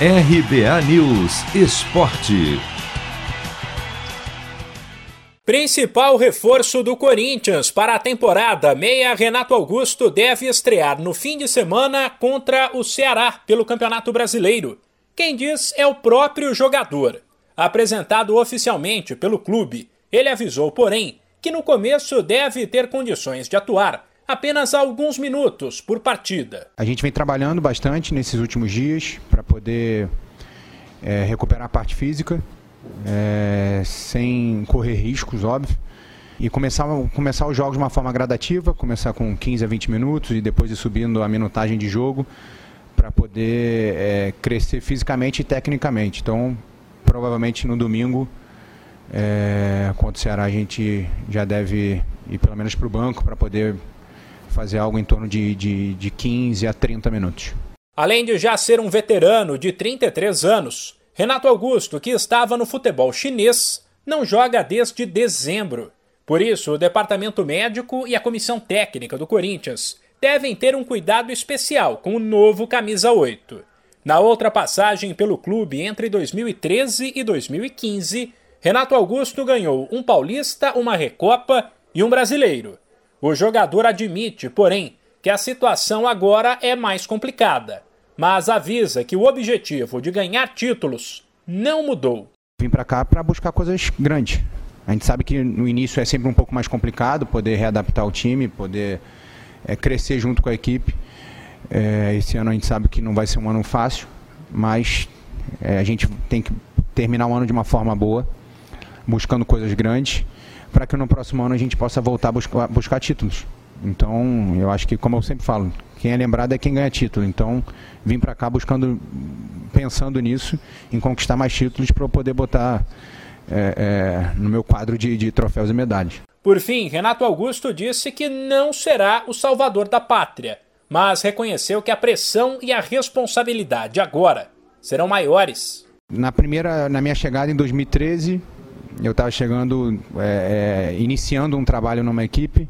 RBA News Esporte. Principal reforço do Corinthians para a temporada, meia Renato Augusto deve estrear no fim de semana contra o Ceará pelo Campeonato Brasileiro. Quem diz é o próprio jogador. Apresentado oficialmente pelo clube, ele avisou, porém, que no começo deve ter condições de atuar apenas alguns minutos por partida. A gente vem trabalhando bastante nesses últimos dias para poder é, recuperar a parte física, é, sem correr riscos, óbvio. E começar, começar os jogos de uma forma gradativa, começar com 15 a 20 minutos e depois ir subindo a minutagem de jogo para poder é, crescer fisicamente e tecnicamente. Então, provavelmente no domingo, é, o Ceará, a gente já deve ir pelo menos para o banco para poder fazer algo em torno de, de, de 15 a 30 minutos. Além de já ser um veterano de 33 anos, Renato Augusto, que estava no futebol chinês, não joga desde dezembro. Por isso, o departamento médico e a comissão técnica do Corinthians devem ter um cuidado especial com o novo camisa 8. Na outra passagem pelo clube entre 2013 e 2015, Renato Augusto ganhou um paulista, uma recopa e um brasileiro. O jogador admite, porém, que a situação agora é mais complicada, mas avisa que o objetivo de ganhar títulos não mudou. Vim para cá para buscar coisas grandes. A gente sabe que no início é sempre um pouco mais complicado poder readaptar o time, poder é, crescer junto com a equipe. É, esse ano a gente sabe que não vai ser um ano fácil, mas é, a gente tem que terminar o ano de uma forma boa, buscando coisas grandes para que no próximo ano a gente possa voltar a buscar, buscar títulos. Então, eu acho que, como eu sempre falo, quem é lembrado é quem ganha título. Então, vim para cá buscando, pensando nisso, em conquistar mais títulos para eu poder botar é, é, no meu quadro de, de troféus e medalhas. Por fim, Renato Augusto disse que não será o salvador da pátria, mas reconheceu que a pressão e a responsabilidade agora serão maiores. Na primeira, na minha chegada em 2013, eu estava chegando, é, é, iniciando um trabalho numa equipe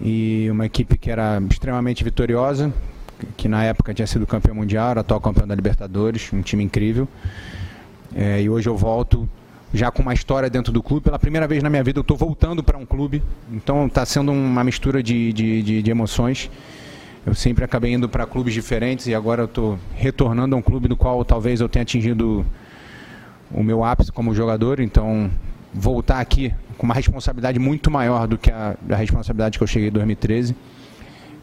e uma equipe que era extremamente vitoriosa, que na época tinha sido campeão mundial, era atual campeão da Libertadores, um time incrível. É, e hoje eu volto já com uma história dentro do clube. Pela primeira vez na minha vida eu estou voltando para um clube, então está sendo uma mistura de, de, de, de, emoções. Eu sempre acabei indo para clubes diferentes e agora eu estou retornando a um clube do qual talvez eu tenha atingido o meu ápice como jogador, então voltar aqui com uma responsabilidade muito maior do que a, a responsabilidade que eu cheguei em 2013,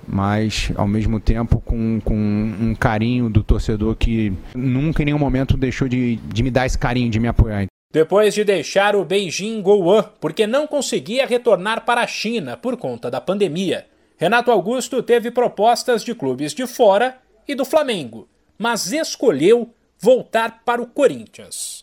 mas ao mesmo tempo com, com um carinho do torcedor que nunca em nenhum momento deixou de, de me dar esse carinho, de me apoiar. Depois de deixar o Beijing Gouan porque não conseguia retornar para a China por conta da pandemia, Renato Augusto teve propostas de clubes de fora e do Flamengo, mas escolheu voltar para o Corinthians.